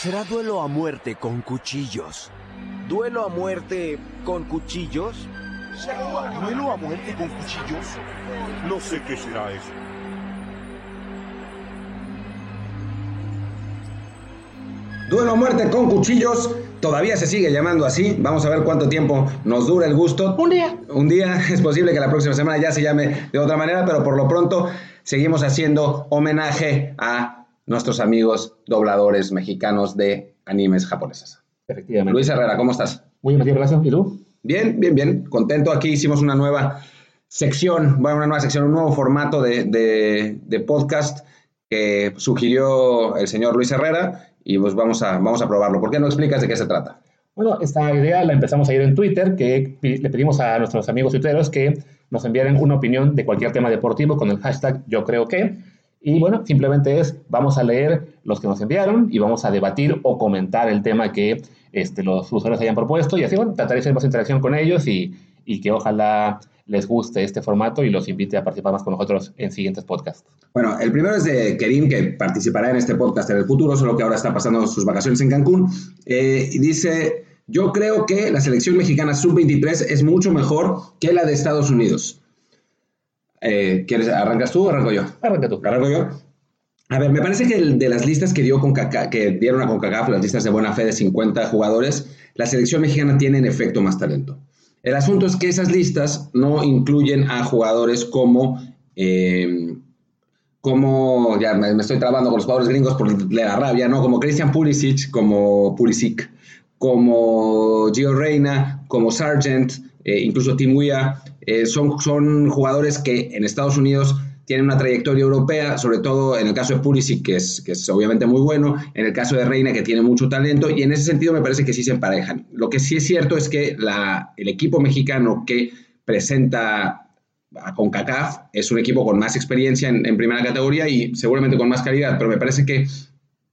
Será duelo a muerte con cuchillos. ¿Duelo a muerte con cuchillos? ¿Duelo a muerte con cuchillos? No sé qué será eso. Duelo a muerte con cuchillos. Todavía se sigue llamando así. Vamos a ver cuánto tiempo nos dura el gusto. Un día. Un día. Es posible que la próxima semana ya se llame de otra manera, pero por lo pronto seguimos haciendo homenaje a nuestros amigos dobladores mexicanos de animes japoneses. Efectivamente. Luis Herrera, ¿cómo estás? Muy bien, Matías, gracias. ¿Y tú? Bien, bien, bien. Contento. Aquí hicimos una nueva sección, bueno, una nueva sección, un nuevo formato de, de- de podcast que sugirió el señor Luis Herrera y pues vamos a, vamos a probarlo. ¿Por qué no explicas de qué se trata? Bueno, esta idea la empezamos a ir en Twitter, que le pedimos a nuestros amigos tuiteros que nos enviaran una opinión de cualquier tema deportivo con el hashtag yo creo que. Y bueno, simplemente es, vamos a leer los que nos enviaron y vamos a debatir o comentar el tema que este, los usuarios hayan propuesto y así, bueno, tratar de hacer más interacción con ellos y, y que ojalá les guste este formato y los invite a participar más con nosotros en siguientes podcasts. Bueno, el primero es de Kerim, que participará en este podcast en el futuro, solo que ahora está pasando sus vacaciones en Cancún. Eh, y dice, yo creo que la selección mexicana sub-23 es mucho mejor que la de Estados Unidos. Eh, ¿quieres, ¿Arrancas tú o arranco yo? Arranca tú. ¿Arranco yo? A ver, me parece que de las listas que, dio que dieron a CONCACAF, las listas de buena fe de 50 jugadores, la selección mexicana tiene en efecto más talento. El asunto es que esas listas no incluyen a jugadores como, eh, como ya me, me estoy trabando con los jugadores gringos por la rabia, ¿no? Como Christian Pulisic, como Pulisic, como Gio Reina, como Sargent, eh, incluso Tim Weah, eh, son, son jugadores que en Estados Unidos tienen una trayectoria europea, sobre todo en el caso de Pulisic, que es, que es obviamente muy bueno, en el caso de Reina, que tiene mucho talento, y en ese sentido me parece que sí se emparejan. Lo que sí es cierto es que el equipo mexicano que presenta a CONCACAF es un equipo con más experiencia en, en primera categoría y seguramente con más calidad, pero me parece que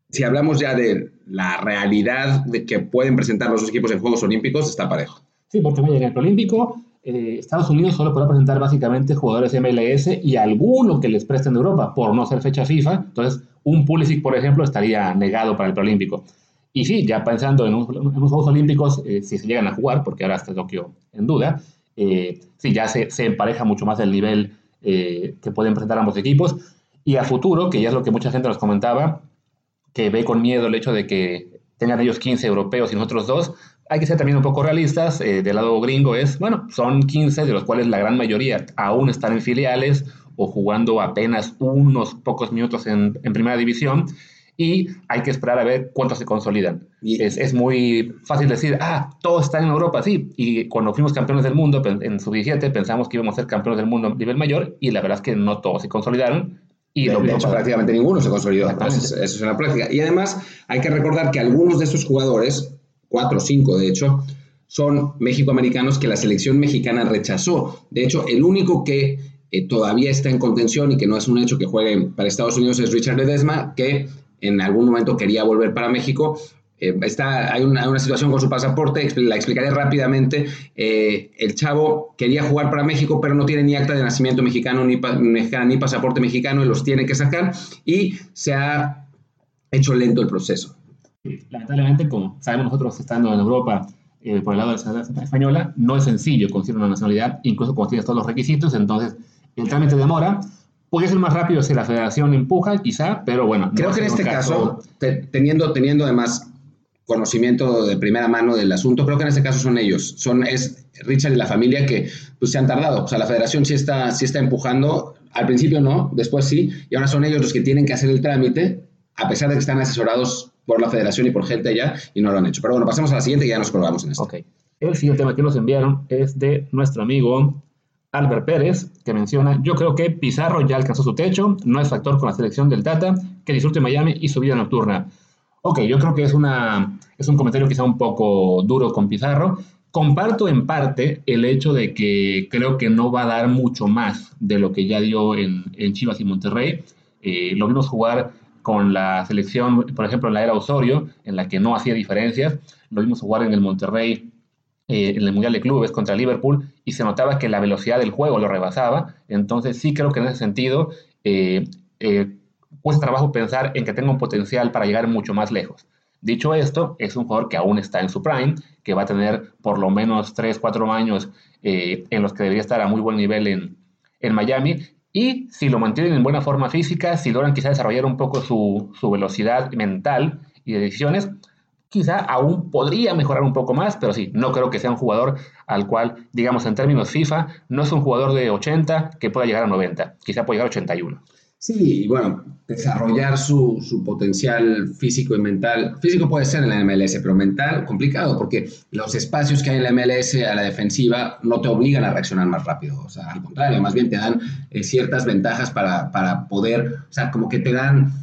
si hablamos ya de la realidad de que pueden presentar los dos equipos en Juegos Olímpicos, está parejo. Sí, porque en el Olímpico, eh, Estados Unidos solo podrá presentar básicamente jugadores MLS y alguno que les presten de Europa por no ser fecha FIFA. Entonces, un Pulisic, por ejemplo, estaría negado para el preolímpico. Y sí, ya pensando en, un, en unos Juegos Olímpicos, eh, si se llegan a jugar, porque ahora está Tokio en duda, eh, sí, ya se, se, empareja mucho más el nivel eh, que pueden presentar ambos equipos. Y a futuro, que ya es lo que mucha gente nos comentaba, que ve con miedo el hecho de que tengan ellos 15 europeos y nosotros dos, hay que ser también un poco realistas. Eh, del lado gringo es, bueno, son 15, de los cuales la gran mayoría aún están en filiales o jugando apenas unos pocos minutos en, en primera división. Y hay que esperar a ver cuántos se consolidan. Y, es, es, muy fácil decir, ah, todos están en Europa, sí. Y cuando fuimos campeones del mundo en sub-17 pensamos que íbamos a ser campeones del mundo a nivel mayor y la verdad es que no todos se consolidaron. Y de, lo de hecho, prácticamente ninguno se consolidó. Eso, eso es una práctica. Y además, hay que recordar que algunos de estos jugadores, cuatro o cinco de hecho, son mexicoamericanos que la selección mexicana rechazó. De hecho, el único que eh, todavía está en contención y que no es un hecho que juegue para Estados Unidos es Richard Ledesma, que en algún momento quería volver para México. Eh, está, hay, una, una, situación con su pasaporte, la explicaré rápidamente. Eh, el chavo quería jugar para México, pero no tiene ni acta de nacimiento mexicano ni, pa, ni pasaporte mexicano y los tiene que sacar y se ha hecho lento el proceso. Lamentablemente, como sabemos nosotros estando en Europa eh, por el lado de la nacionalidad española, no es sencillo conseguir una nacionalidad, incluso cuando tienes todos los requisitos, entonces el trámite demora. Podría ser más rápido si la federación empuja, quizá, pero bueno. Creo no que en este caso, caso te, teniendo, teniendo además conocimiento de primera mano del asunto, creo que en este caso son ellos, son es Richard y la familia que pues, se han tardado. O sea, la federación sí está, sí está empujando, al principio no, después sí, y ahora son ellos los que tienen que hacer el trámite, a pesar de que están asesorados por la federación y por gente allá, y no lo han hecho. Pero bueno, pasemos a la siguiente y ya nos colgamos en esto. Ok. El siguiente tema que nos enviaron es de nuestro amigo Albert Pérez, que menciona, yo creo que Pizarro ya alcanzó su techo, no es factor con la selección del Tata, que disfrute Miami y su vida nocturna. Ok, yo creo que es, una, es un comentario quizá un poco duro con Pizarro. Comparto en parte el hecho de que creo que no va a dar mucho más de lo que ya dio en, en Chivas y Monterrey. Eh, lo vimos jugar con la selección, por ejemplo, en la era Osorio, en la que no hacía diferencias. Lo vimos jugar en el Monterrey, eh, en el Mundial de Clubes contra Liverpool, y se notaba que la velocidad del juego lo rebasaba. Entonces sí creo que en ese sentido eh, eh, cuesta trabajo pensar en que tenga un potencial para llegar mucho más lejos. Dicho esto, es un jugador que aún está en su prime, que va a tener por lo menos 3, 4 años eh, en los que debería estar a muy buen nivel en, en Miami. Y si lo mantienen en buena forma física, si logran quizá desarrollar un poco su, su velocidad mental y de decisiones, quizá aún podría mejorar un poco más, pero sí, no creo que sea un jugador al cual, digamos, en términos FIFA, no es un jugador de 80 que pueda llegar a 90, quizá pueda llegar a 81. Sí, y bueno, desarrollar su, su, potencial físico y mental. Físico puede ser en la MLS, pero mental complicado, porque los espacios que hay en la MLS a la defensiva no te obligan a reaccionar más rápido. O sea, al contrario, más bien te dan eh, ciertas ventajas para, para, poder, o sea, como que te dan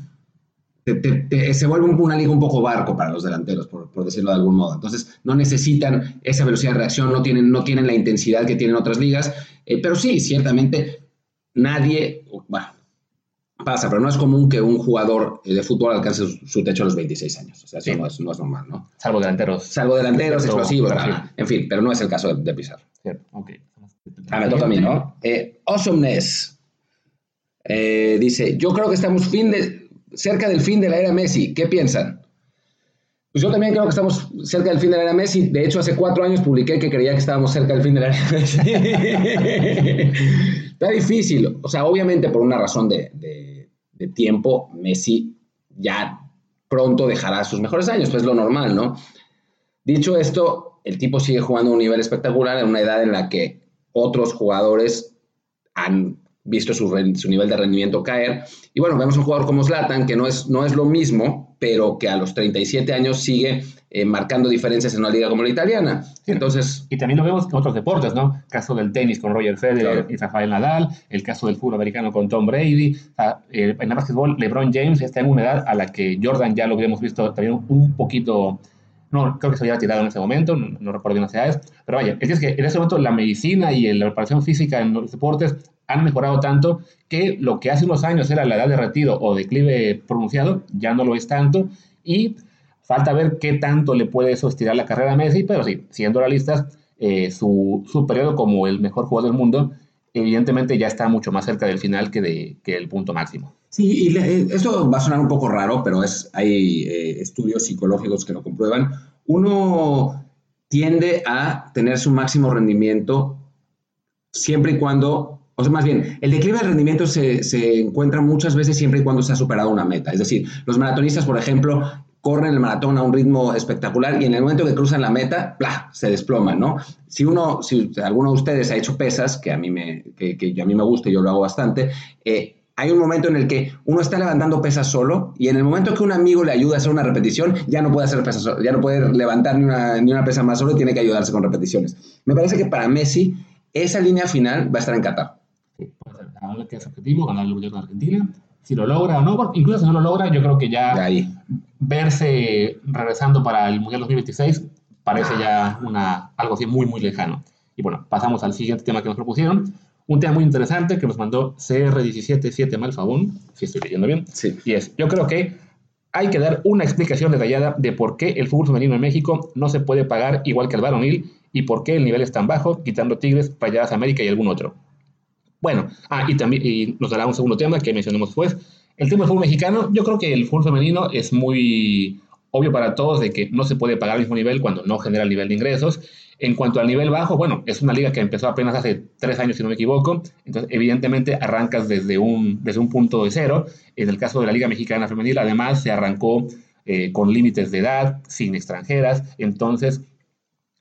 se vuelve una liga un poco barco para los delanteros, por, por, decirlo de algún modo. Entonces, no necesitan esa velocidad de reacción, no tienen, no tienen la intensidad que tienen otras ligas, eh, pero sí, ciertamente nadie, bueno, pasa, pero no es común que un jugador de fútbol alcance su, techo a los 26 años. O sea, eso no, es, no, es, normal, ¿no? Salvo delanteros. Salvo delanteros, explosivos, en fin, pero no es el caso de, de Pizarro. Cierto, ok. Ah, me toca a mí, ¿no? Eh, awesomeness. Eh, dice, yo creo que estamos fin de, cerca del fin de la era Messi. ¿Qué piensan? Pues yo también creo que estamos cerca del fin de la era Messi. De hecho, hace cuatro años publiqué que creía que estábamos cerca del fin de la era Messi. Está difícil. O sea, obviamente por una razón de, de, tiempo, Messi ya pronto dejará sus mejores años, pues es lo normal, ¿no? Dicho esto, el tipo sigue jugando a un nivel espectacular en una edad en la que otros jugadores han visto su, su, nivel de rendimiento caer. Y bueno, vemos un jugador como Zlatan, que no es, no es lo mismo, pero que a los 37 años sigue eh, marcando diferencias en una liga como la italiana. Entonces... Y también lo vemos en otros deportes, ¿no? caso del tenis con Roger Federer y Rafael Nadal, el caso del fútbol americano con Tom Brady, en el básquetbol LeBron James está en una edad a la que Jordan ya lo habíamos visto también un poquito no creo que se había tirado en ese momento, no, recuerdo bien las edades, pero vaya, es que en ese momento la medicina y la preparación física en los deportes han mejorado tanto que lo que hace unos años era la edad de retiro o declive pronunciado, ya no lo es tanto y falta ver qué tanto le puede eso la carrera a Messi, pero sí, siendo realistas, eh, su, su periodo como el mejor jugador del mundo evidentemente ya está mucho más cerca del final que, de, que el punto máximo. Sí, y eh, esto va a sonar un poco raro, pero es, hay eh, estudios psicológicos que lo comprueban. Uno tiende a tener su máximo rendimiento siempre y cuando o sea, más bien, el declive de rendimiento se, se, encuentra muchas veces siempre y cuando se ha superado una meta. Es decir, los maratonistas, por ejemplo, corren el maratón a un ritmo espectacular y en el momento que cruzan la meta, ¡plá! se desploman, ¿no? Si uno, si alguno de ustedes ha hecho pesas, que a mí me, que, que a mí me gusta y yo lo hago bastante, eh, hay un momento en el que uno está levantando pesas solo y en el momento que un amigo le ayuda a hacer una repetición, ya no puede hacer pesas solo, ya no puede levantar ni una, ni una pesa más solo, tiene que ayudarse con repeticiones. Me parece que para Messi esa línea final va a estar en Qatar ahora que es objetivo, ganar el Mundial con Argentina. Si lo logra o no, incluso si no lo logra, yo creo que ya verse regresando para el Mundial 2026 parece ya una, algo así muy, muy lejano. Y bueno, pasamos al siguiente tema que nos propusieron. Un tema muy interesante que nos mandó CR177 Malfabón, si estoy leyendo bien. Sí. Y es, yo creo que hay que dar una explicación detallada de por qué el fútbol femenino en México no se puede pagar igual que el varonil y por qué el nivel es tan bajo, quitando Tigres, Rayadas América y algún otro. Bueno, ah, y también y nos dará un segundo tema que mencionemos después. El tema del fútbol mexicano, yo creo que el fútbol femenino es muy obvio para todos de que no se puede pagar al mismo nivel cuando no genera el nivel de ingresos. En cuanto al nivel bajo, bueno, es una liga que empezó apenas hace tres años, si no me equivoco. Entonces, evidentemente, arrancas desde un, desde un punto de cero. En el caso de la Liga Mexicana Femenil, además, se arrancó eh, con límites de edad, sin extranjeras. Entonces,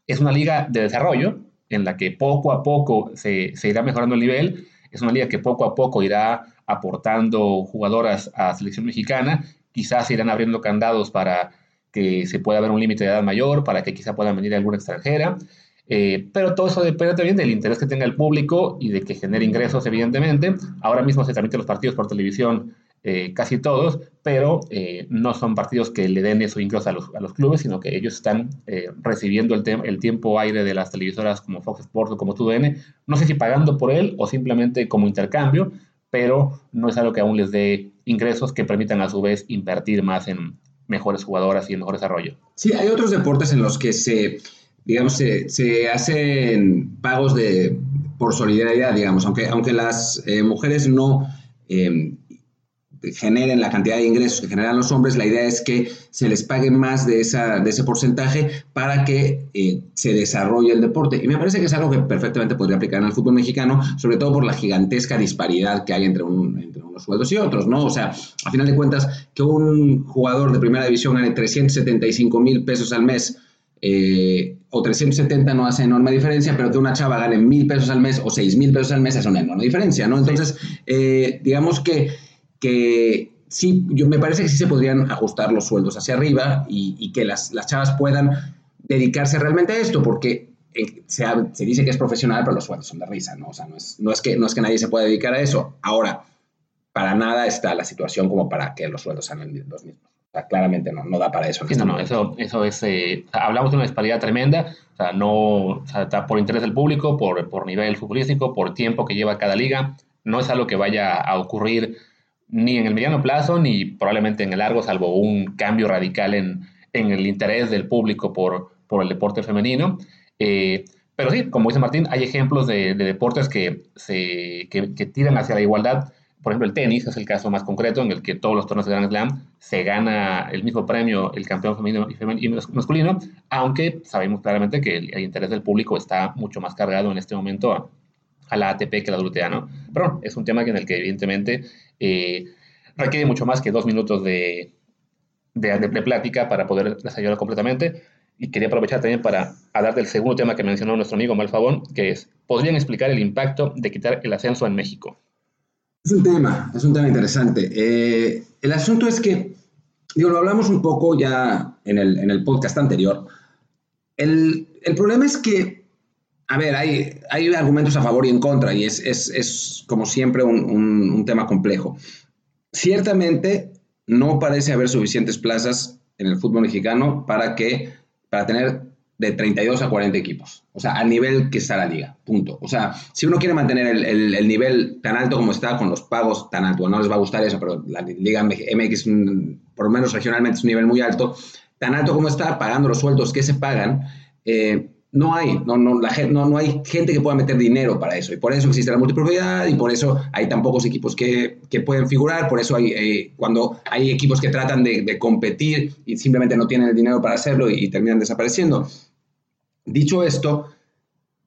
es una liga de desarrollo en la que poco a poco se, se irá mejorando el nivel es una liga que poco a poco irá aportando jugadoras a selección mexicana. Quizás irán abriendo candados para que se pueda ver un límite de edad mayor, para que quizá pueda venir alguna extranjera. Eh, pero todo eso depende también del interés que tenga el público y de que genere ingresos, evidentemente. Ahora mismo se transmiten los partidos por televisión eh, casi todos, pero eh, no son partidos que le den eso ingresos a los, a los clubes, sino que ellos están eh, recibiendo el, el, tiempo aire de las televisoras como Fox Sports o como TUDN, no sé si pagando por él o simplemente como intercambio, pero no es algo que aún les dé ingresos que permitan a su vez invertir más en mejores jugadoras y en mejor desarrollo. Sí, hay otros deportes en los que se, digamos, se, se hacen pagos de, por solidaridad, digamos, aunque, aunque las mujeres no generen la cantidad de ingresos que generan los hombres, la idea es que se les pague más de, esa, de ese porcentaje para que eh, se desarrolle el deporte. Y me parece que es algo que perfectamente podría aplicar en el fútbol mexicano, sobre todo por la gigantesca disparidad que hay entre, entre unos sueldos y otros, ¿no? O sea, a final de cuentas, que un jugador de primera división gane 375 mil pesos al mes, eh, o 370 no hace enorme diferencia, pero que una chava gane mil pesos al mes o seis mil pesos al mes es una enorme diferencia, ¿no? Entonces, eh, digamos que que sí, yo me parece que sí se podrían ajustar los sueldos hacia arriba y, que las, las, chavas puedan dedicarse realmente a esto, porque eh, se, se, dice que es profesional, pero los sueldos son de risa, ¿no? O sea, no es, no es, que, no es que nadie se pueda dedicar a eso. Ahora, para nada está la situación como para que los sueldos sean los mismos. O sea, claramente no, no da para eso. no, no, eso, eso es, eh, hablamos de una disparidad tremenda, o sea, no, o sea, está por interés del público, por, por nivel futbolístico, por tiempo que lleva cada liga, no es algo que vaya a ocurrir ni en el mediano plazo, ni probablemente en el largo, salvo un cambio radical en, el interés del público por, por el deporte femenino. Eh, pero sí, como dice Martín, hay ejemplos de, deportes que, se, que, tiran hacia la igualdad. Por ejemplo, el tenis es el caso más concreto en el que todos los torneos de Grand Slam se gana el mismo premio el campeón femenino y, masculino, aunque sabemos claramente que el, interés del público está mucho más cargado en este momento a, a la ATP que la WTA, ¿no? Pero es un tema en el que evidentemente eh, requiere mucho más que dos minutos de, de, plática para poder desarrollarlo completamente. Y quería aprovechar también para hablar del segundo tema que mencionó nuestro amigo Malfabón, que es, ¿podrían explicar el impacto de quitar el ascenso en México? Es un tema, es un tema interesante. Eh, el asunto es que, digo, lo hablamos un poco ya en el, en el podcast anterior. El, el, problema es que, a ver, hay, hay argumentos a favor y en contra, y es, es, es como siempre un, un, un tema complejo. Ciertamente no parece haber suficientes plazas en el fútbol mexicano para que para tener de 32 a 40 equipos, o sea, al nivel que está la liga, punto. O sea, si uno quiere mantener el, nivel tan alto como está, con los pagos tan altos, no les va a gustar eso, pero la liga MX, por lo menos regionalmente, es un nivel muy alto, tan alto como está, pagando los sueldos que se pagan, eh, no hay, no, no, la, no, no hay gente que pueda meter dinero para eso. Y por eso existe la multipropiedad y por eso hay tan pocos equipos que, que pueden figurar. Por eso hay, eh, cuando hay equipos que tratan de, de, competir y simplemente no tienen el dinero para hacerlo y, terminan desapareciendo. Dicho esto,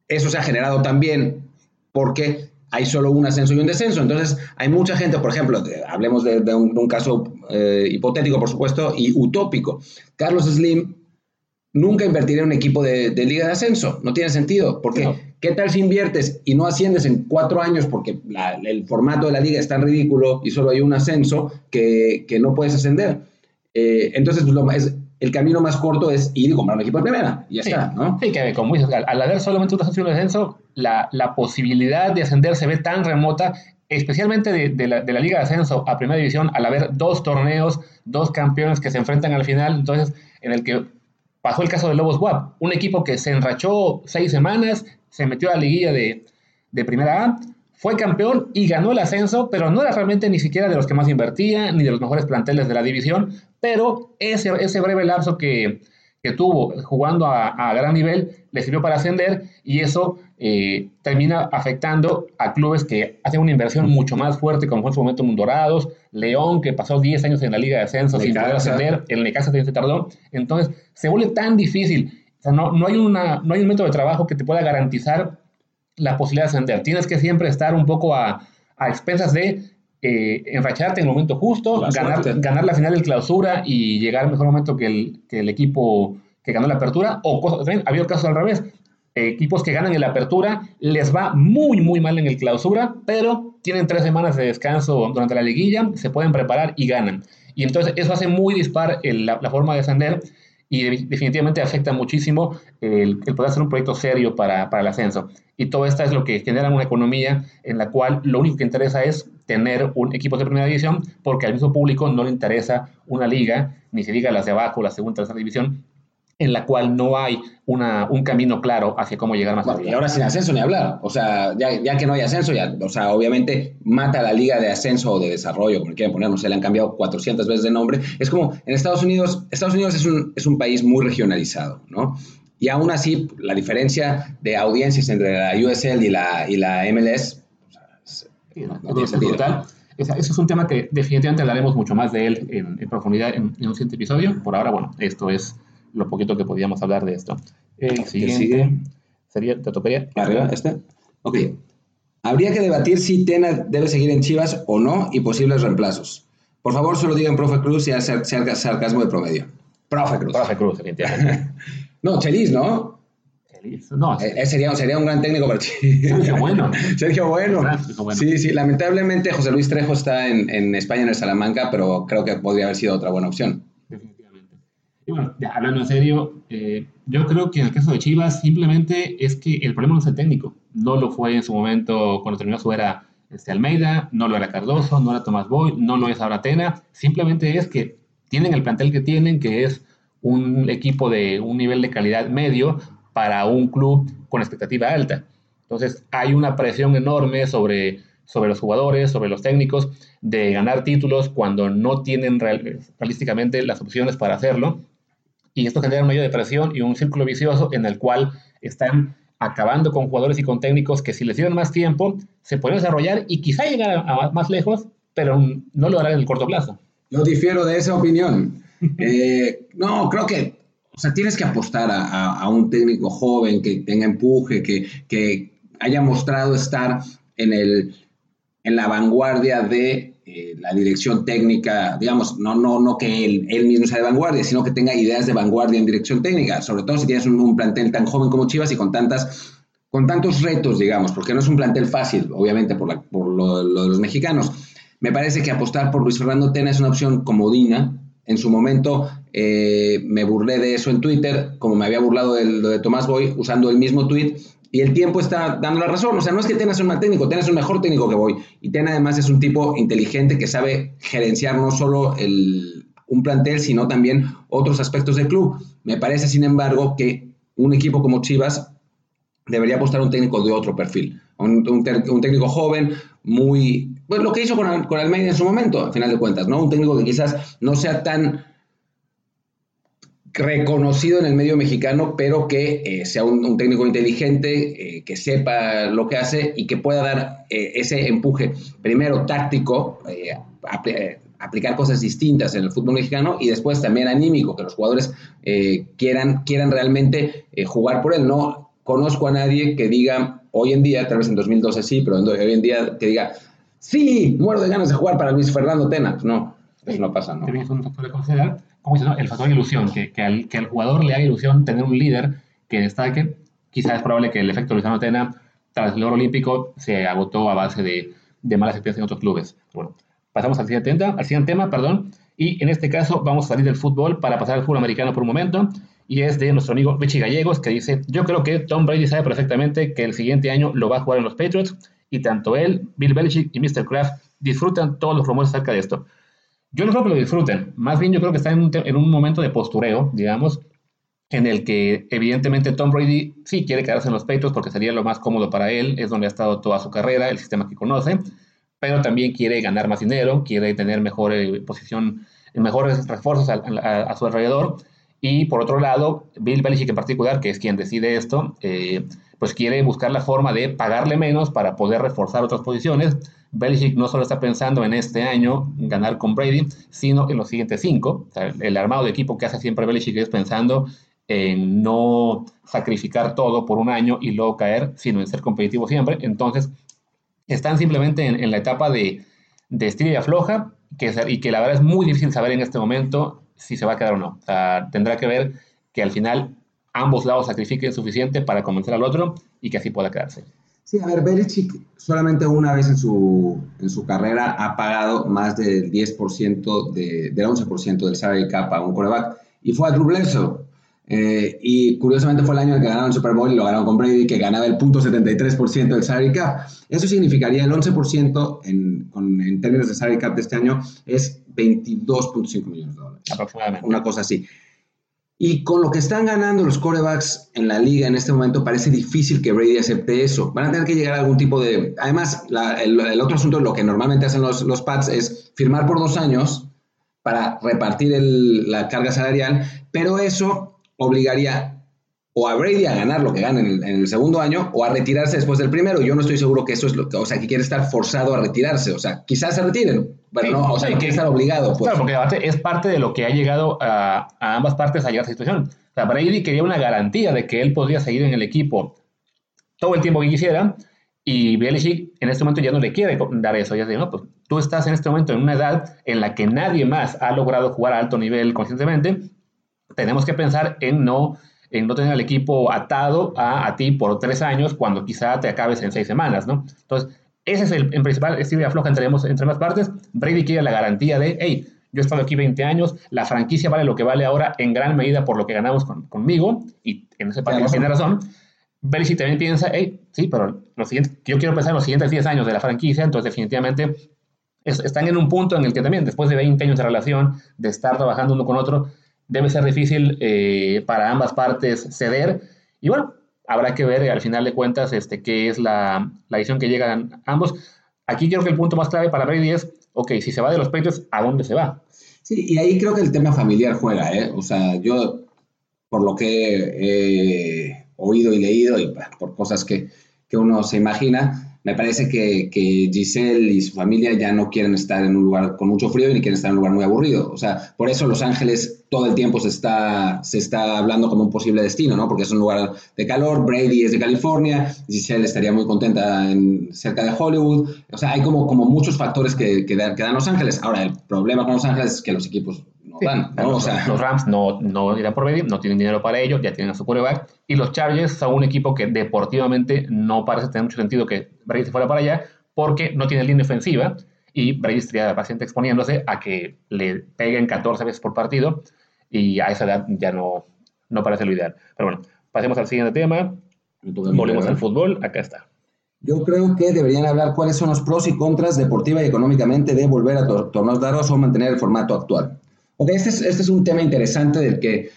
eso se ha generado también porque hay solo un ascenso y un descenso. Entonces, hay mucha gente, por ejemplo, hablemos de, un, caso eh, hipotético, por supuesto, y utópico. Carlos Slim nunca invertiré en un equipo de, liga de ascenso. No tiene sentido. Porque, ¿qué tal si inviertes y no asciendes en cuatro años porque el formato de la liga es tan ridículo y solo hay un ascenso que, no puedes ascender? Eh, entonces, lo, es, el camino más corto es ir y comprar un equipo de primera. Y ya está, ¿no? Sí, que como dices, al, haber solamente un ascenso y un descenso, la, posibilidad de ascender se ve tan remota especialmente de, la, de, la, Liga de Ascenso a Primera División, al haber dos torneos, dos campeones que se enfrentan al final, entonces en el que pasó el caso de Lobos WAP, un equipo que se enrachó seis semanas, se metió a la liguilla de, Primera A, fue campeón y ganó el ascenso, pero no era realmente ni siquiera de los que más invertía, ni de los mejores planteles de la división, pero ese, ese breve lapso que, que tuvo jugando a, gran nivel le sirvió para ascender y eso eh, termina afectando a clubes que hacen una inversión mucho más fuerte, como fue en su momento Mundorados, León, que pasó 10 años en la Liga de Ascenso sin poder ascender, el Necaxa también se tardó. Entonces, se vuelve tan difícil. O sea, no, no, hay una, no hay un método de trabajo que te pueda garantizar la posibilidad de ascender. Tienes que siempre estar un poco a, a expensas de eh, enracharte en el momento justo, ganar, ganar, la final del clausura y llegar al mejor momento que el, que el equipo que ganó la apertura, o cosas, también había casos al revés, equipos que ganan en la apertura les va muy, muy mal en el clausura, pero tienen tres semanas de descanso durante la liguilla, se pueden preparar y ganan. Y entonces eso hace muy dispar la, la, forma de ascender y definitivamente afecta muchísimo el, poder hacer un proyecto serio para, para, el ascenso. Y todo esto es lo que genera una economía en la cual lo único que interesa es tener un equipo de primera división, porque al mismo público no le interesa una liga, ni se diga las de abajo, la segunda, tercera división, en la cual no hay una, un camino claro hacia cómo llegar más arriba. Y ahora sin ascenso ni hablar. O sea, ya, ya, que no hay ascenso, ya, o sea, obviamente mata a la liga de ascenso o de desarrollo, como quieran poner, no sé, le han cambiado 400 veces de nombre. Es como en Estados Unidos, Estados Unidos es un, es un país muy regionalizado, ¿no? Y aún así, la diferencia de audiencias entre la USL y la, y la MLS no, tiene sentido. Eso es un tema que definitivamente hablaremos mucho más de él en, profundidad en, un siguiente episodio. Por ahora, bueno, esto es lo poquito que podíamos hablar de esto. El siguiente sigue? sería, ¿te tocaría? Arriba, este. Ok. Habría que debatir si Tena debe seguir en Chivas o no y posibles reemplazos. Por favor, solo digan profe Cruz y hacer sarcasmo de promedio. Profe Cruz. Profe Cruz, no, Chelis, ¿no? Chelis. No, eh, eh, sería, sería un gran técnico para Chivas. Sergio Bueno. Sergio bueno. Sí, sí. Lamentablemente José Luis Trejo está en, en España, en el Salamanca, pero creo que podría haber sido otra buena opción. Y bueno, hablando en serio, eh, yo creo que en el caso de Chivas simplemente es que el problema no es el técnico. No lo fue en su momento cuando terminó su era este, Almeida, no lo era Cardoso, no era Tomás Boy, no lo es ahora Tena. Simplemente es que tienen el plantel que tienen, que es un equipo de un nivel de calidad medio para un club con expectativa alta. Entonces hay una presión enorme sobre, sobre los jugadores, sobre los técnicos, de ganar títulos cuando no tienen realísticamente las opciones para hacerlo y esto genera un medio de presión y un círculo vicioso en el cual están acabando con jugadores y con técnicos que si les dieran más tiempo se pueden desarrollar y quizá llegar a, más lejos, pero no lo harán en el corto plazo. Yo difiero de esa opinión. Eh, no, creo que, o sea, tienes que apostar a, a, un técnico joven que tenga empuje, que, que haya mostrado estar en, el, en la vanguardia de eh, la dirección técnica, digamos, no, no, no que él, él, mismo sea de vanguardia, sino que tenga ideas de vanguardia en dirección técnica, sobre todo si tienes un, plantel tan joven como Chivas y con tantas con tantos retos, digamos, porque no es un plantel fácil, obviamente, por, la, por lo, de los mexicanos. Me parece que apostar por Luis Fernando Tena es una opción comodina. En su momento eh, me burlé de eso en Twitter, como me había burlado de lo de Tomás Boy, usando el mismo tweet y el tiempo está dando la razón. O sea, no es que tengas un mal técnico, tengas un mejor técnico que voy. Y Tena además es un tipo inteligente que sabe gerenciar no solo el, un plantel, sino también otros aspectos del club. Me parece, sin embargo, que un equipo como Chivas debería apostar a un técnico de otro perfil. Un, un, técnico joven, muy... Pues lo que hizo con, con Almeida en su momento, al final de cuentas, ¿no? Un técnico que quizás no sea tan reconocido en el medio mexicano, pero que eh, sea un, técnico inteligente, eh, que sepa lo que hace y que pueda dar eh, ese empuje, primero táctico, aplicar cosas distintas en el fútbol mexicano y después también anímico, que los jugadores quieran, quieran realmente jugar por él. No conozco a nadie que diga, hoy en día, tal vez en 2012 sí, pero hoy en día que diga, sí, muero de ganas de jugar para Luis Fernando Tena. Pues no, eso no pasa, ¿no? El factor ilusión, que, que, al, jugador le haga ilusión tener un líder que destaque. Quizás es probable que el efecto Luciano Tena, tras el oro olímpico, se agotó a base de, de malas experiencias en otros clubes. Bueno, pasamos al siguiente, al siguiente tema, perdón. Y en este caso vamos a salir del fútbol para pasar al fútbol americano por un momento. Y es de nuestro amigo Richie Gallegos, que dice, yo creo que Tom Brady sabe perfectamente que el siguiente año lo va a jugar en los Patriots. Y tanto él, Bill Belichick y Mr. Kraft disfrutan todos los rumores acerca de esto. Yo no creo que lo disfruten, más bien yo creo que están en un, en un momento de postureo, digamos, en el que evidentemente Tom Brady sí quiere quedarse en los Patriots porque sería lo más cómodo para él, es donde ha estado toda su carrera, el sistema que conoce, pero también quiere ganar más dinero, quiere tener mejor eh, posición, mejores refuerzos a, su alrededor. Y por otro lado, Bill Belichick en particular, que es quien decide esto, eh, pues quiere buscar la forma de pagarle menos para poder reforzar otras posiciones, Belichick no solo está pensando en este año ganar con Brady, sino en los siguientes cinco. el armado de equipo que hace siempre Belichick es pensando en no sacrificar todo por un año y luego caer, sino en ser competitivo siempre. Entonces, están simplemente en, la etapa de, de y afloja, que, y que la verdad es muy difícil saber en este momento si se va a quedar o no. tendrá que ver que al final ambos lados sacrifiquen suficiente para convencer al otro y que así pueda quedarse. Sí, a ver, Belichick solamente una vez en su, en su carrera ha pagado más del 10%, de, del 11% del salary cap a un coreback y fue a Drew Bledsoe. Eh, y curiosamente fue el año en que ganaron el Super Bowl y lo ganaron con Brady, que ganaba el punto .73% del salary cap. Eso significaría el 11% en, en términos de salary cap de este año es 22.5 millones de dólares. Aproximadamente. Una cosa así. Y con lo que están ganando los corebacks en la liga en este momento, parece difícil que Brady acepte eso. Van a tener que llegar a algún tipo de... Además, el, otro asunto, lo que normalmente hacen los, los Pats es firmar por dos años para repartir la carga salarial, pero eso obligaría o a Brady a ganar lo que gana en el, en el, segundo año o a retirarse después del primero. Yo no estoy seguro que eso es lo que, o sea, que quiere estar forzado a retirarse. O sea, quizás se retiren, pero Sí, no, o sea, no quiere estar obligado. Pues. Claro, porque es parte de lo que ha llegado a, a ambas partes a llegar a esa situación. O sea, Brady quería una garantía de que él podría seguir en el equipo todo el tiempo que quisiera y Belichick en este momento ya no le quiere dar eso. Ya dice, no, pues tú estás en este momento en una edad en la que nadie más ha logrado jugar a alto nivel conscientemente. Tenemos que pensar en no, en no tener al equipo atado a, a ti por tres años cuando quizá te acabes en seis semanas, ¿no? Entonces, ese es el en principal estilo afloja entre, entre ambas partes. Brady quiere la garantía de, hey, yo he estado aquí 20 años, la franquicia vale lo que vale ahora en gran medida por lo que ganamos con- conmigo, y en ese partido tiene razón. Belichick también piensa, hey, sí, pero lo siguiente, yo quiero pensar en los siguientes 10 años de la franquicia, entonces definitivamente es- están en un punto en el que también, después de 20 años de relación, de estar trabajando uno con otro, debe ser difícil eh, para ambas partes ceder. Y bueno, habrá que ver al final de cuentas este, qué es la, la decisión que llegan ambos. Aquí creo que el punto más clave para Brady es, ok, si se va de los Patriots, ¿a dónde se va? Sí, y ahí creo que el tema familiar juega, ¿eh? O sea, yo, por lo que he oído y leído y por cosas que, que uno se imagina, me parece que, que Giselle y su familia ya no quieren estar en un lugar con mucho frío ni quieren estar en un lugar muy aburrido. O sea, por eso Los Ángeles todo el tiempo se está, se está hablando como un posible destino, ¿no? Porque es un lugar de calor, Brady es de California, Giselle estaría muy contenta en, cerca de Hollywood. O sea, hay como, como muchos factores que, que, dan, que dan Los Ángeles. Ahora, el problema con Los Ángeles es que los equipos no Sí, dan, ¿no? los, O sea, los Rams no, no irán por Brady, no tienen dinero para ello, ya tienen a su quarterback. Y los Chargers son un equipo que deportivamente no parece tener mucho sentido que Brady se fuera para allá porque no tiene línea ofensiva y Brady estaría paciente exponiéndose a que le peguen 14 veces por partido y a esa edad ya no, no parece lo ideal. Pero bueno, pasemos al siguiente tema. Volvemos al fútbol. Acá está. Yo creo que deberían hablar cuáles son los pros y contras deportiva y económicamente de volver a tor- torneos largos o mantener el formato actual. Ok, este es, este es un tema interesante del que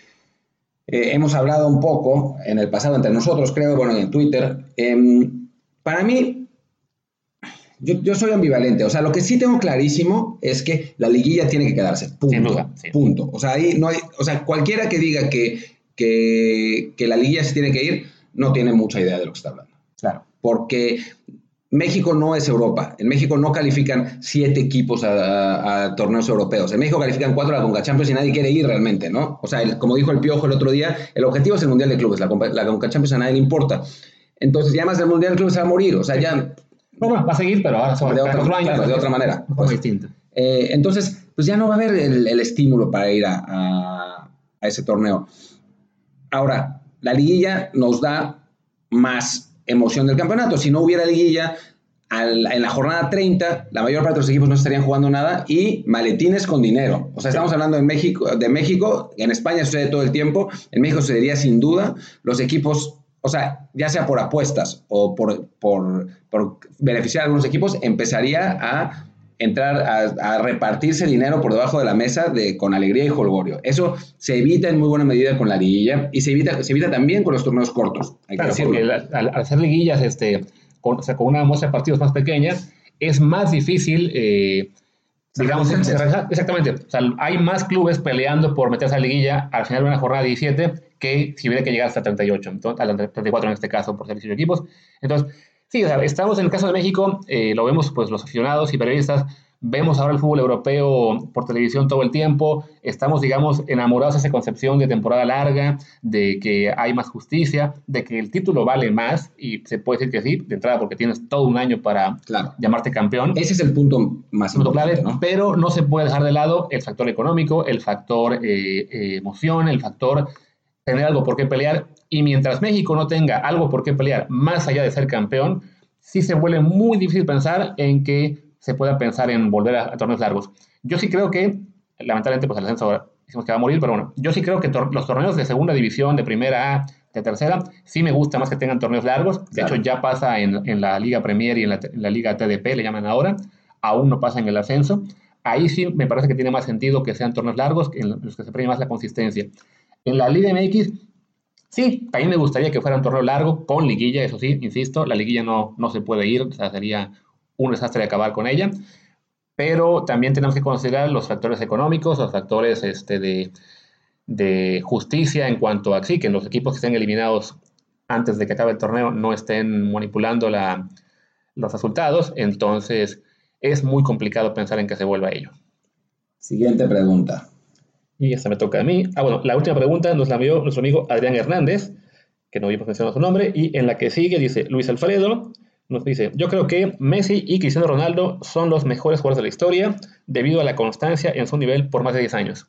eh, hemos hablado un poco en el pasado entre nosotros, creo, bueno, en Twitter. Em, para mí, yo, yo soy ambivalente. O sea, lo que sí tengo clarísimo es que la liguilla tiene que quedarse. Punto. Sin duda, sí. Punto. O sea, ahí no hay, o sea, cualquiera que diga que, que, que la liguilla se tiene que ir, no tiene mucha idea de lo que está hablando Claro. porque México no es Europa. En México no califican siete equipos a, a- a torneos europeos. En México califican cuatro a la Conca Champions y nadie quiere ir realmente, ¿no? O sea, el- como dijo el Piojo el otro día, el objetivo es el Mundial de Clubes. La, la Conca Champions a nadie le importa. Entonces, ya más del Mundial de Clubes se va a morir. O sea, ya Bueno, va a seguir, pero ahora son de otra, cuatro años. claro, de otra manera. De forma Pues, distinta. eh, entonces, pues ya no va a haber el, el estímulo para ir a, a- a ese torneo. Ahora, la liguilla nos da más emoción del campeonato. Si no hubiera liguilla, al- en la jornada 30, la mayor parte de los equipos no estarían jugando nada y maletines con dinero. O sea, estamos hablando de México, de México, en España sucede todo el tiempo, en México sucedería sin duda, los equipos, o sea, ya sea por apuestas o por, por, por beneficiar a algunos equipos, empezaría a entrar a, a repartirse dinero por debajo de la mesa de, con alegría y holgorio. Eso se evita en muy buena medida con la liguilla y se evita, se evita también con los torneos cortos. Hay que Claro, decirlo. porque la- al, hacer liguillas este, con, o sea, con una muestra de partidos más pequeña, es más difícil, eh, digamos, exactamente. O sea, hay más clubes peleando por meterse a la liguilla al final de una jornada 17 que si hubiera que llegar hasta 38, entonces, a la 34 en este caso, por ser 18 equipos. Entonces, sí, o sea, estamos en el caso de México, eh, lo vemos pues los aficionados y periodistas, vemos ahora el fútbol europeo por televisión todo el tiempo, estamos, digamos, enamorados de esa concepción de temporada larga, de que hay más justicia, de que el título vale más, y se puede decir que sí, de entrada porque tienes todo un año para Claro. llamarte campeón. Ese es el punto más Punto importante, clave, ¿no? pero no se puede dejar de lado el factor económico, el factor eh, eh, emoción, el factor tener algo por qué pelear. Y mientras México no tenga algo por qué pelear más allá de ser campeón, sí se vuelve muy difícil pensar en que se pueda pensar en volver a, a torneos largos. Yo sí creo que, lamentablemente, pues el ascenso ahora decimos que va a morir, pero bueno, yo sí creo que tor- los torneos de segunda división, de primera A, de tercera, sí me gusta más que tengan torneos largos. De Claro. hecho, ya pasa en, en la Liga Premier y en la, en la Liga TDP, le llaman ahora, aún no pasa en el ascenso. Ahí sí me parece que tiene más sentido que sean torneos largos, en los que se premie más la consistencia. En la Liga MX, sí, también me gustaría que fuera un torneo largo, con liguilla, eso sí, insisto, la liguilla no, no se puede ir, o sea, sería un desastre acabar con ella. Pero también tenemos que considerar los factores económicos, los factores este, de, de justicia en cuanto a que los equipos que estén eliminados antes de que acabe el torneo no estén manipulando la, los resultados, entonces es muy complicado pensar en que se vuelva a ello. Siguiente pregunta. Y esta me toca a mí. Ah, bueno, la última pregunta nos la envió nuestro amigo Adrián Hernández, que no habíamos mencionado su nombre, y en la que sigue dice Luis Alfredo, nos dice, yo creo que Messi y Cristiano Ronaldo son los mejores jugadores de la historia debido a la constancia en su nivel por más de 10 años.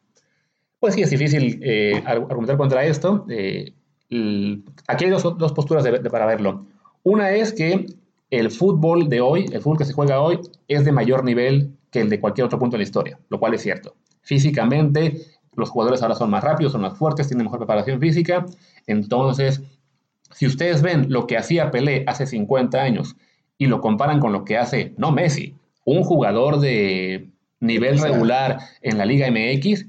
Pues sí, es difícil eh, argumentar contra esto. Eh, aquí hay dos, posturas para verlo. Una es que el fútbol de hoy, el fútbol que se juega hoy, es de mayor nivel que el de cualquier otro punto de la historia, lo cual es cierto. Físicamente, los jugadores ahora son más rápidos, son más fuertes, tienen mejor preparación física. Entonces, si ustedes ven lo que hacía Pelé hace 50 años y lo comparan con lo que hace, no Messi, un jugador de nivel regular en la Liga MX,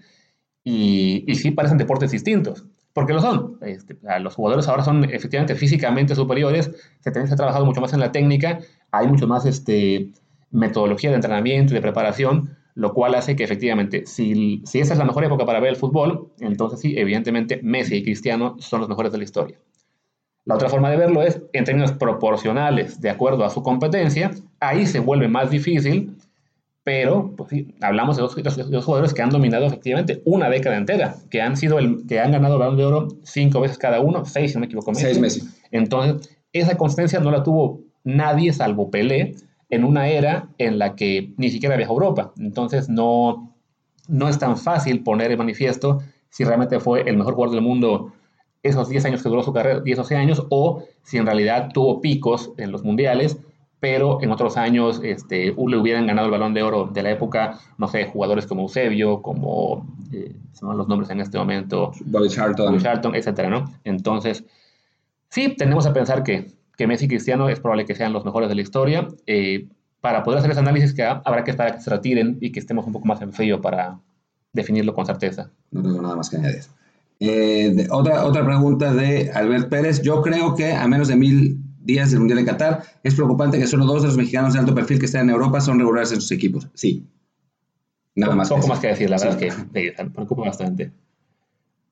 y, y sí parecen deportes distintos, porque lo son. Este, los jugadores ahora son efectivamente físicamente superiores, se, se ha trabajado mucho más en la técnica, hay mucho más este, metodología de entrenamiento y de preparación, lo cual hace que efectivamente, si, si esa es la mejor época para ver el fútbol, entonces sí, evidentemente Messi y Cristiano son los mejores de la historia. La otra forma de verlo es en términos proporcionales, de acuerdo a su competencia, ahí se vuelve más difícil pero pues sí, hablamos de dos, jugadores que han dominado efectivamente una década entera, que han sido el que han ganado el balón de oro cinco veces cada uno, seis si no me equivoco. Seis meses. Entonces, esa consistencia no la tuvo nadie salvo Pelé en una era en la que ni siquiera viajó a Europa. Entonces, no, no es tan fácil poner en manifiesto si realmente fue el mejor jugador del mundo esos 10 años que duró su carrera, 10 o 11 años, o si en realidad tuvo picos en los mundiales pero en otros años este, le hubieran ganado el balón de oro de la época, no sé, jugadores como Eusebio, como, eh, se los nombres en este momento, Bobby Charlton, Bobby Charlton etcétera, ¿no? Entonces, sí, tenemos a pensar que, que Messi y Cristiano es probable que sean los mejores de la historia. Eh, para poder hacer ese análisis que habrá que esperar a que se retiren y que estemos un poco más en frío para definirlo con certeza. No tengo nada más que añadir. Eh, otra, otra pregunta de Albert Pérez. Yo creo que a menos de mil días del Mundial de Qatar, es preocupante que solo dos de los mexicanos de alto perfil que están en Europa son regulares en sus equipos. Sí. Nada más. Poco más que decir, la verdad es que me preocupa bastante.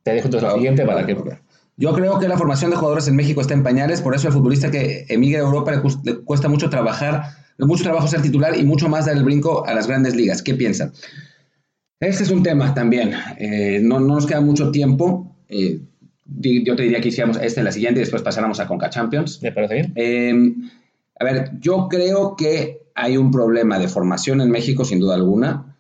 Te dejo entonces la siguiente para que... Yo creo que la formación de jugadores en México está en pañales, por eso el futbolista que emigra a Europa le, cuesta mucho trabajar, mucho trabajo ser titular y mucho más dar el brinco a las grandes ligas. ¿Qué piensan? Este es un tema también. Eh, no, no, nos queda mucho tiempo. Eh, yo te diría que hiciéramos esta en la siguiente y después pasáramos a Conca Champions. ¿Me parece bien? Em, a ver, yo creo que hay un problema de formación en México, sin duda alguna.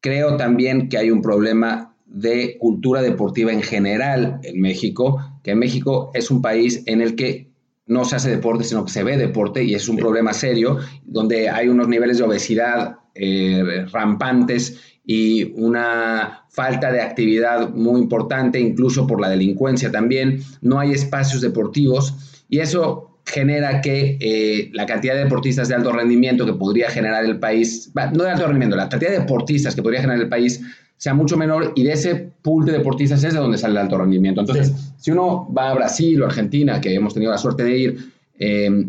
Creo también que hay un problema de cultura deportiva en general en México, que México es un país en el que no se hace deporte, sino que se ve deporte y es un problema serio, donde hay unos niveles de obesidad eh, rampantes y una falta de actividad muy importante, incluso por la delincuencia también. No hay espacios deportivos y eso genera que eh, la cantidad de deportistas de alto rendimiento que podría generar el país, no de alto rendimiento, la cantidad de deportistas que podría generar el país sea mucho menor y de ese pool de deportistas es de donde sale el alto rendimiento. Entonces, si uno va a Brasil o Argentina, que hemos tenido la suerte de ir, eh,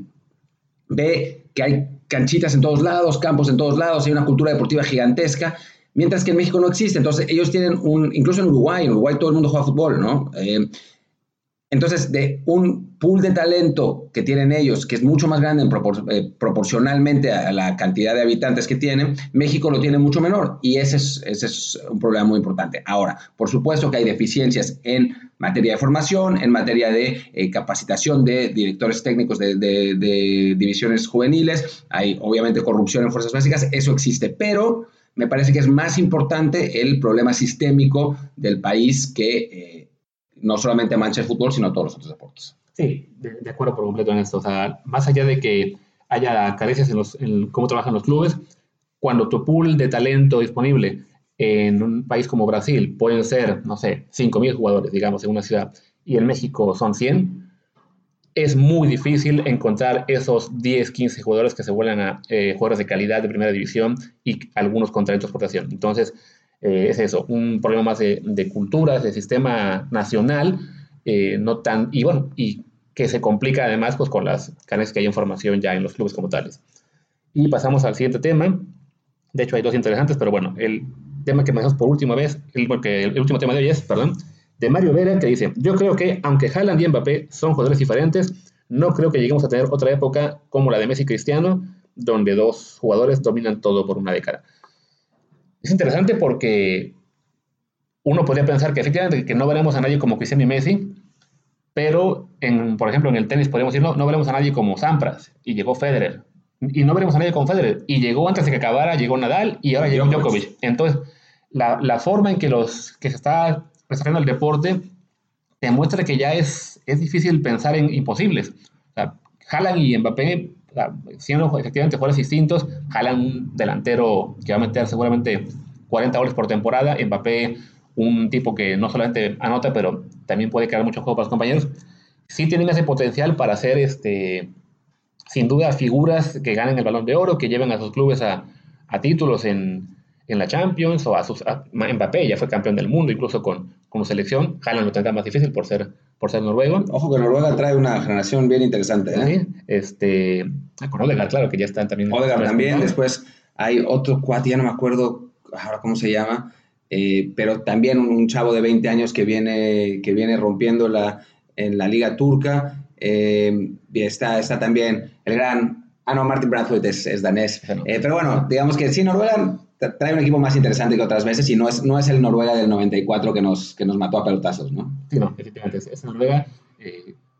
ve que hay canchitas en todos lados, campos en todos lados, hay una cultura deportiva gigantesca mientras que en México no existe. Entonces, ellos tienen un, incluso en Uruguay, en Uruguay todo el mundo juega fútbol, ¿no? Eh, entonces, de un pool de talento que tienen ellos, que es mucho más grande eh, proporcionalmente a la cantidad de habitantes que tienen, México lo tiene mucho menor y ese es, un problema muy importante. Ahora, por supuesto que hay deficiencias en materia de formación, en materia de eh, capacitación de directores técnicos de, de divisiones juveniles, hay obviamente corrupción en fuerzas básicas, eso existe, pero me parece que es más importante el problema sistémico del país que eh, no solamente mancha el fútbol, sino todos los otros deportes. Sí, de, acuerdo por completo en esto. O sea, más allá de que haya carencias en, los, cómo trabajan los clubes, cuando tu pool de talento disponible en un país como Brasil pueden ser, no sé, 5.000 jugadores, digamos, en una ciudad, y en México son 100, es muy difícil encontrar esos 10, 15 jugadores que se vuelvan a eh, jugadores de calidad de primera división y algunos con de exportación. Entonces, eh, es eso, un problema más de, culturas, de sistema nacional, eh, no tan, y bueno, y que se complica además pues, con las carencias que hay en formación ya en los clubes como tales. Y pasamos al siguiente tema. De hecho, hay dos interesantes, pero bueno, el tema que dejamos por última vez, el, el último tema de hoy es, perdón, de Mario Vera, que dice, yo creo que aunque Haaland y Mbappé son jugadores diferentes, no creo que lleguemos a tener otra época como la de Messi Cristiano, donde dos jugadores dominan todo por una década. Es interesante porque uno podría pensar que efectivamente que no veremos a nadie como Cristiano y Messi, pero, en, por ejemplo, en el tenis podríamos decir, no, no veremos a nadie como Sampras, y llegó Federer, y no veremos a nadie como Federer, y llegó antes de que acabara, llegó Nadal, y ahora llegó Djokovic. Entonces, la, la, forma en que, los, que se está desarrollando el deporte demuestra que ya es, es difícil pensar en imposibles. O sea, Haaland y Mbappé, siendo efectivamente jugadores distintos, Haaland un delantero que va a meter seguramente 40 goles por temporada, Mbappé un tipo que no solamente anota, pero también puede crear mucho juego para los compañeros, sí tienen ese potencial para ser, este, sin duda, figuras que ganen el balón de oro, que lleven a sus clubes a títulos en, en, la Champions o a sus... Mbappé ya fue campeón del mundo, incluso con, con selección. Haaland lo tendrá más difícil por ser, por ser noruego. Ojo que Noruega trae una generación bien interesante. ¿eh? Sí, este, ah, con Odegaard, claro, que ya están también. Odegaard también, después hay otro cuate, ya no me acuerdo ahora cómo se llama, eh, pero también un, chavo de 20 años que viene, que viene rompiendo la, en la liga turca. Eh, está, está también el gran... Ah, no, Martin Bradford es, es danés. Eh, pero bueno, digamos que sí, Noruega trae un equipo más interesante que otras veces y no es, no es el Noruega del 94 que nos, que nos mató a pelotazos, ¿no? Sí, no, efectivamente, es Noruega.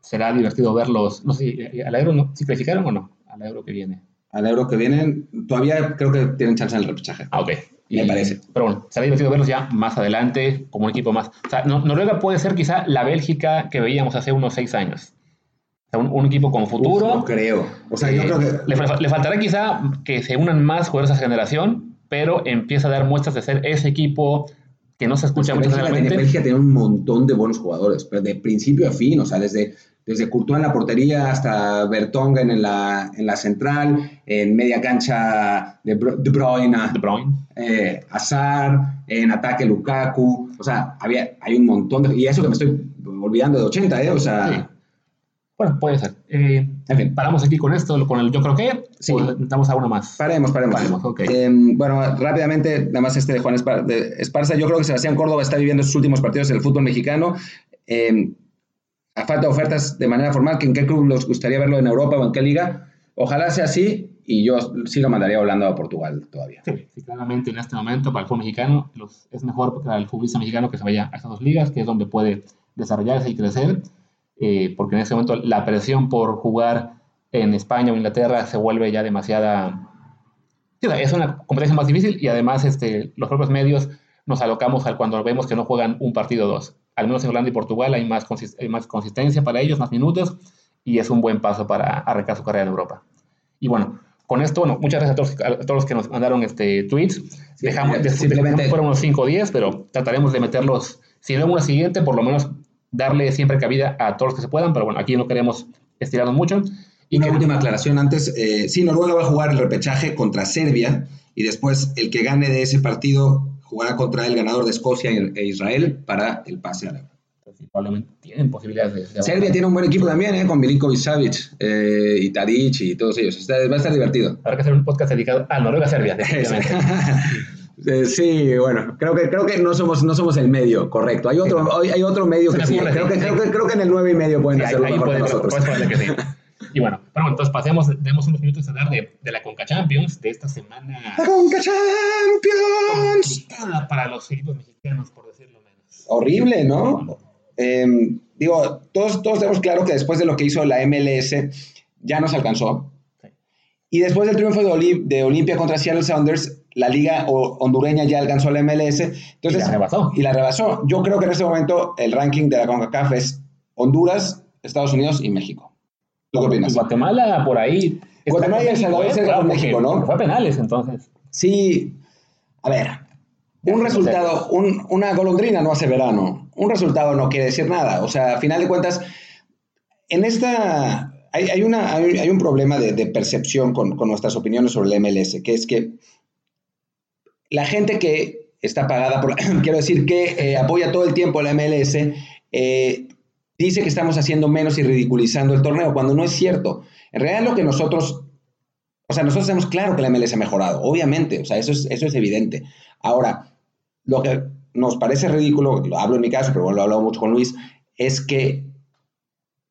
será divertido verlos. No sé, ¿al Euro no? ¿Si clasificaron o no? Al Euro que viene. Al Euro que viene, todavía creo que tienen chance en el repechaje. Ah, ok me parece. Pero bueno, será divertido verlos ya más adelante como un equipo más. O sea, Noruega puede ser quizá la Bélgica que veíamos hace unos seis años. O sea, un, equipo con futuro. no creo. O sea, yo eh, creo que. Le, faltará quizá que se unan más jugadores a esa generación, pero empieza a dar muestras de ser ese equipo que no se escucha mucho. Bélgica, Bélgica tiene un montón de buenos jugadores, pero de principio a fin, o sea, desde desde Courtois en la portería hasta Bertongen en la, en la central, en media cancha de, de Bruyne, de Bruyne. Eh, Azar, en ataque Lukaku, o sea, había, hay un montón de... Y eso que me estoy olvidando de 80, ¿eh? O sea... Bueno, puede ser. Eh, en fin, paramos aquí con esto, con el yo creo que. Sí. Damos a uno más. Paremos, paremos. paremos okay. eh, bueno, rápidamente, nada más este de Juan Esparza. Yo creo que Sebastián Córdoba está viviendo sus últimos partidos en el fútbol mexicano. Eh, a falta de ofertas de manera formal, que en qué club les gustaría verlo en Europa o en qué liga. Ojalá sea así y yo sí lo mandaría volando a Portugal todavía. Sí, sí, claramente en este momento para el fútbol mexicano los, es mejor para el futbolista mexicano que se vaya a estas dos ligas, que es donde puede desarrollarse y crecer, eh, porque en este momento la presión por jugar en España o Inglaterra se vuelve ya demasiada... es una competencia más difícil y además este, los propios medios nos alocamos al cuando vemos que no juegan un partido o dos al menos en Holanda y Portugal hay más, más consistencia para ellos, más minutos, y es un buen paso para arrancar su carrera en Europa. Y bueno, con esto, bueno, muchas gracias a todos, los que nos mandaron este tweets. dejamos, simplemente fueron unos 5 o 10, pero trataremos de meterlos, si no en una siguiente, por lo menos darle siempre cabida a todos los que se puedan, pero bueno, aquí no queremos estirarnos mucho. Y una última aclaración antes, eh, sí, Noruega va a jugar el repechaje contra Serbia y después el que gane de ese partido jugará contra el ganador de Escocia e Israel para el pase a la probablemente tienen posibilidades de... Serbia tiene un buen equipo también, ¿eh? con Milinkovic Savic eh, y Tadic y todos ellos. va a estar divertido. Habrá que hacer un podcast dedicado a Noruega-Serbia, eh, Sí, bueno, creo que, creo que no, somos, no somos el medio, correcto. Hay otro, hay otro medio que sí. Creo que, creo, que, creo que en el 9 y medio pueden hacerlo mejor que nosotros. que sí. Y bueno, pero bueno, entonces pasemos, demos unos minutos a hablar de, de, la Conca Champions, de esta semana. ¡La Conca Champions! para los equipos mexicanos, por decirlo menos. Horrible, ¿no? Eh, digo, todos, todos tenemos claro que después de lo que hizo la MLS, ya nos alcanzó. Sí. Y después del triunfo de, de Olimpia contra Seattle Sounders, la liga hondureña ya alcanzó la MLS. Entonces, y la rebasó. Y la rebasó. Yo creo que en este momento el ranking de la CONCACAF es Honduras, Estados Unidos y México. ¿Tú qué opinas? Guatemala por ahí. Guatemala y El Salvador con México, ¿no? Fue a penales entonces. Sí. A ver, un resultado, un, una golondrina no hace verano. Un resultado no quiere decir nada. O sea, a final de cuentas, en esta. Hay, hay una, hay, hay, un problema de, de percepción con, con, nuestras opiniones sobre el MLS, que es que la gente que está pagada por. quiero decir, que eh, apoya todo el tiempo la MLS, eh, dice que estamos haciendo menos y ridiculizando el torneo, cuando no es cierto. En realidad lo que nosotros, o sea, nosotros tenemos claro que la MLS ha mejorado, obviamente, o sea, eso es, eso es evidente. Ahora, lo que nos parece ridículo, lo hablo en mi caso, pero bueno, lo he hablado mucho con Luis, es que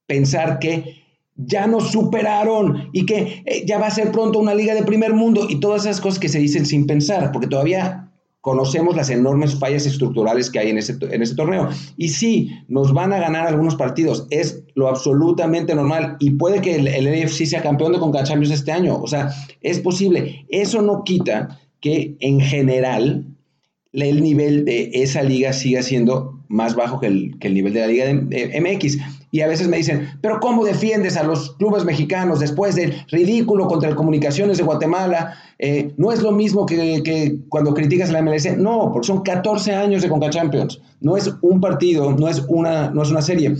pensar que ya nos superaron y que eh, ya va a ser pronto una liga de primer mundo y todas esas cosas que se dicen sin pensar, porque todavía conocemos las enormes fallas estructurales que hay en ese, en ese torneo. Y sí, nos van a ganar algunos partidos, es lo absolutamente normal y puede que el, el NFC sea campeón de Conca Champions este año, o sea, es posible. Eso no quita que en general el nivel de esa liga siga siendo más bajo que el, que el nivel de la liga de, MX. Y a veces me dicen, pero ¿cómo defiendes a los clubes mexicanos después del ridículo contra el Comunicaciones de Guatemala? Eh, no es lo mismo que, cuando criticas a la MLS. No, porque son 14 años de Conca Champions. No es un partido, no es una, no es una serie.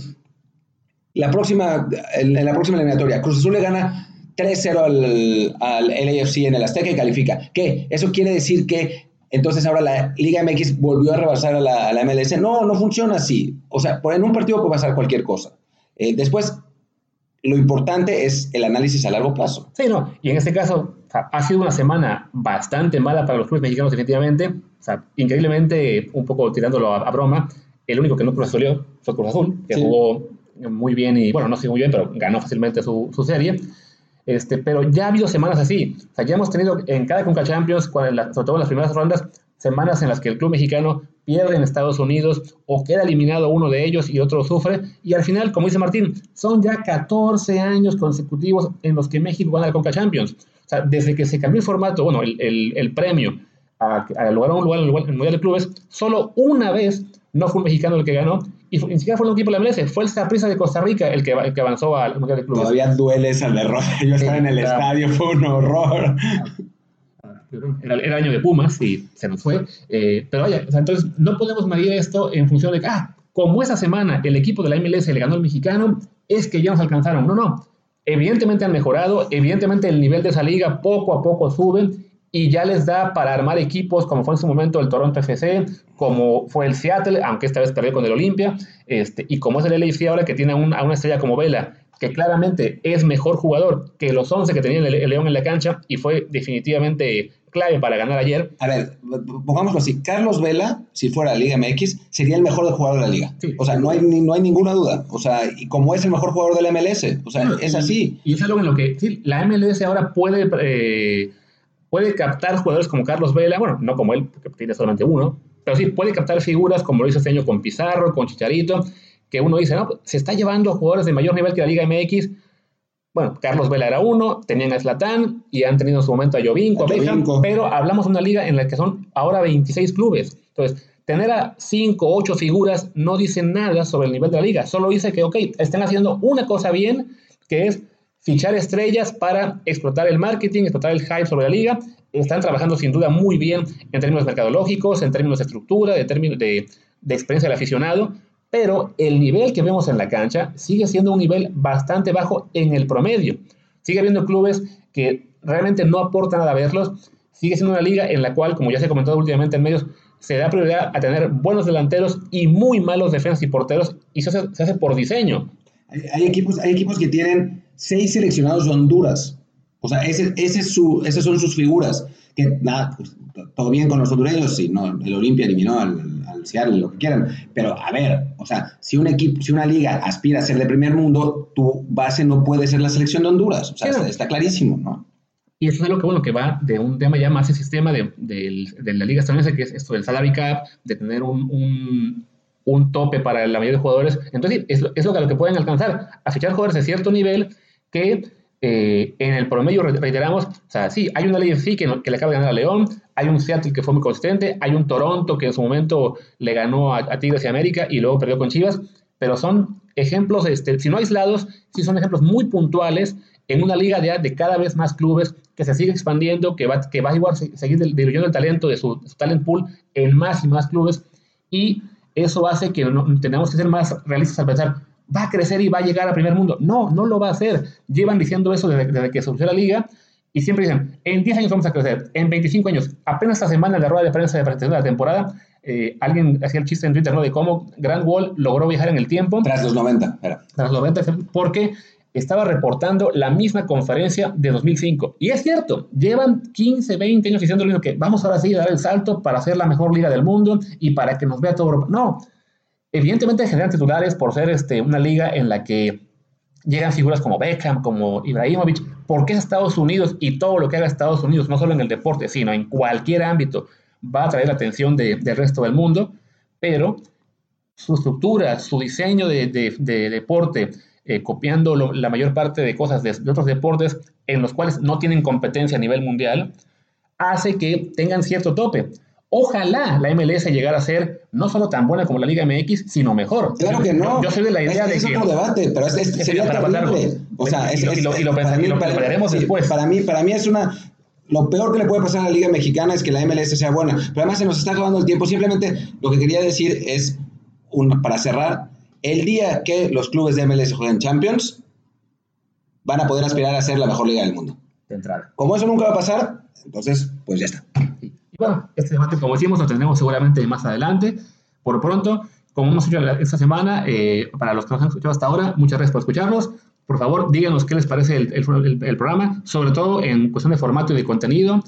La próxima, en, en la próxima eliminatoria, Cruz Azul le gana 3-0 al, al LAFC en el Azteca y califica. ¿Qué? Eso quiere decir que entonces ahora la Liga MX volvió a rebasar a la, a la MLS. No, no funciona así. O sea, en un partido puede pasar cualquier cosa. Eh, después, lo importante es el análisis a largo plazo. Sí, no. Y en este caso, o sea, ha sido una semana bastante mala para los clubes mexicanos, definitivamente. O sea, increíblemente, un poco tirándolo a, a broma, el único que no Cruz fue Cruz Azul, que sí. jugó muy bien y, bueno, no sé muy bien, pero ganó fácilmente su, su serie. Este, pero ya ha habido semanas así. O sea, ya hemos tenido en cada Conca Champions, sobre todo en las primeras rondas, semanas en las que el club mexicano pierde en Estados Unidos o queda eliminado uno de ellos y otro sufre. Y al final, como dice Martín, son ya 14 años consecutivos en los que México gana la Conca Champions. O sea, desde que se cambió el formato, bueno, el, el, el premio a, a lograr un lugar en el, Mundial de Clubes, solo una vez no fue un mexicano el que ganó, y ni siquiera fue un equipo de la MLS, fue el Saprissa de Costa Rica el que, el que avanzó al Mundial de Clubes. Todavía duele esa derrota, yo estaba en el estadio, fue un horror. Era, año de Pumas y se nos fue. Eh, pero vaya, o sea, entonces no podemos medir esto en función de que, ah, como esa semana el equipo de la MLS le ganó al mexicano, es que ya nos alcanzaron. No, no. Evidentemente han mejorado, evidentemente el nivel de esa liga poco a poco sube y ya les da para armar equipos como fue en su momento el Toronto FC, como fue el Seattle, aunque esta vez perdió con el Olimpia, este, y como es el LAFC ahora que tiene un- a una estrella como Vela, que claramente es mejor jugador que los 11 que tenía el, el León en la cancha y fue definitivamente clave para ganar ayer. A ver, pongámoslo así, Carlos Vela, si fuera Liga MX, sería el mejor jugador de la liga. Sí. O sea, no hay, ni- no hay ninguna duda. O sea, y como es el mejor jugador de la MLS, o sea, es así. Y es algo en lo que sí, la MLS ahora puede, eh, puede captar jugadores como Carlos Vela, bueno, no como él, porque tiene solamente uno, pero sí puede captar figuras como lo hizo este año con Pizarro, con Chicharito, que uno dice, no, se está llevando a jugadores de mayor nivel que la Liga MX. Bueno, Carlos Vela era uno, tenían a Zlatan y han tenido en su momento a Jovinko, a Beckham, pero hablamos de una liga en la que son ahora 26 clubes. Entonces, tener a 5 o 8 figuras no dice nada sobre el nivel de la liga, solo dice que, ok, están haciendo una cosa bien, que es fichar estrellas para explotar el marketing, explotar el hype sobre la liga. Están trabajando sin duda muy bien en términos mercadológicos, en términos de estructura, de términos de, de experiencia del aficionado, pero el nivel que vemos en la cancha sigue siendo un nivel bastante bajo en el promedio. Sigue habiendo clubes que realmente no aportan nada a verlos. Sigue siendo una liga en la cual, como ya se ha comentado últimamente en medios, se da prioridad a tener buenos delanteros y muy malos defensas y porteros, y hace, se hace por diseño. Hay equipos, hay equipos que tienen seis seleccionados de Honduras. O sea, ese, ese es su, esas son sus figuras. Que nada, pues, todo bien con los hondureños, sí, no, el Olimpia eliminó al, al Seattle, lo que quieran. Pero a ver, o sea, si un equipo, si una liga aspira a ser de primer mundo, tu base no puede ser la selección de Honduras. O sea, está, está clarísimo, ¿no? Y eso es algo que, bueno, que va de un tema ya más el sistema de, de la liga estadounidense, que es esto del salary cap, de tener un, un, un tope para la mayoría de jugadores. Entonces, es, lo- es lo que, lo que pueden alcanzar, a fichar jugadores de cierto nivel que eh, en el promedio, re- reiteramos, o sea, sí, hay una ley sí que, le acaba de ganar a León, hay un Seattle que fue muy consistente, hay un Toronto que en su momento le ganó a, Tigres y América y luego perdió con Chivas, pero son ejemplos, este, si no aislados, sí son ejemplos muy puntuales en una liga de, de cada vez más clubes que se sigue expandiendo, que va, que va a igual se- seguir dil- diluyendo el talento de su, de su talent pool en más y más clubes y eso hace que no, tengamos que ser más realistas al pensar, va a crecer y va a llegar a primer mundo. No, no lo va a hacer. Llevan diciendo eso desde, desde que surgió la liga y siempre dicen, en 10 años vamos a crecer, en 25 años. Apenas esta semana en la rueda de prensa de presentación de la temporada, eh, alguien hacía el chiste en Twitter ¿no? de cómo Grand Wall logró viajar en el tiempo Tras los 90, era. tras los 90, porque estaba reportando la misma conferencia de 2005. Y es cierto, llevan 15, 20 años diciendo lo mismo, que vamos ahora sí a dar el salto para ser la mejor liga del mundo y para que nos vea todo Europa. No, evidentemente generan titulares por ser este, una liga en la que llegan figuras como Beckham, como Ibrahimovic, porque es Estados Unidos y todo lo que haga Estados Unidos, no solo en el deporte, sino en cualquier ámbito, va a atraer la atención del resto del mundo, pero su estructura, su diseño de, deporte, eh, copiando la mayor parte de cosas de, otros deportes en los cuales no tienen competencia a nivel mundial, hace que tengan cierto tope. Ojalá la MLS llegara a ser no solo tan buena como la Liga MX, sino mejor. Claro que no. Yo, soy de la idea de es que... otro debate, pero es, sería para. O sea, es, y, lo, y lo, pensaremos después. Para mí, para mí es una... Lo peor que le puede pasar a la Liga Mexicana es que la MLS sea buena. Pero además se nos está acabando el tiempo. Simplemente lo que quería decir es, un, para cerrar, el día que los clubes de MLS jueguen Champions, van a poder aspirar a ser la mejor liga del mundo. De entrada. Como eso nunca va a pasar, entonces, pues ya está. Bueno, este debate, como decimos, lo tendremos seguramente más adelante. Por pronto, como hemos hecho esta semana, eh, para los que nos han escuchado hasta ahora, muchas gracias por escucharnos. Por favor, díganos qué les parece el, el programa, sobre todo en cuestión de formato y de contenido.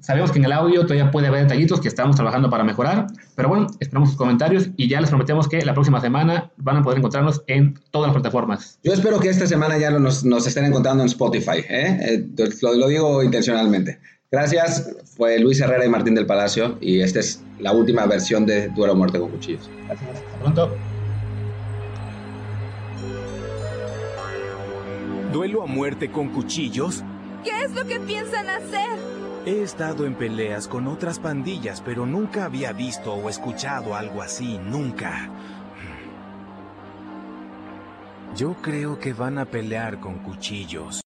Sabemos que en el audio todavía puede haber detallitos que estamos trabajando para mejorar, pero bueno, esperamos sus comentarios y ya les prometemos que la próxima semana van a poder encontrarnos en todas las plataformas. Yo espero que esta semana ya nos, nos estén encontrando en Spotify, ¿eh? eh lo, lo, digo intencionalmente. Gracias, fue Luis Herrera y Martín del Palacio y esta es la última versión de Duelo Muerte con Cuchillos. Gracias, hasta pronto. ¿Duelo a muerte con cuchillos? ¿Qué es lo que piensan hacer? He estado en peleas con otras pandillas, pero nunca había visto o escuchado algo así, nunca. Yo creo que van a pelear con cuchillos.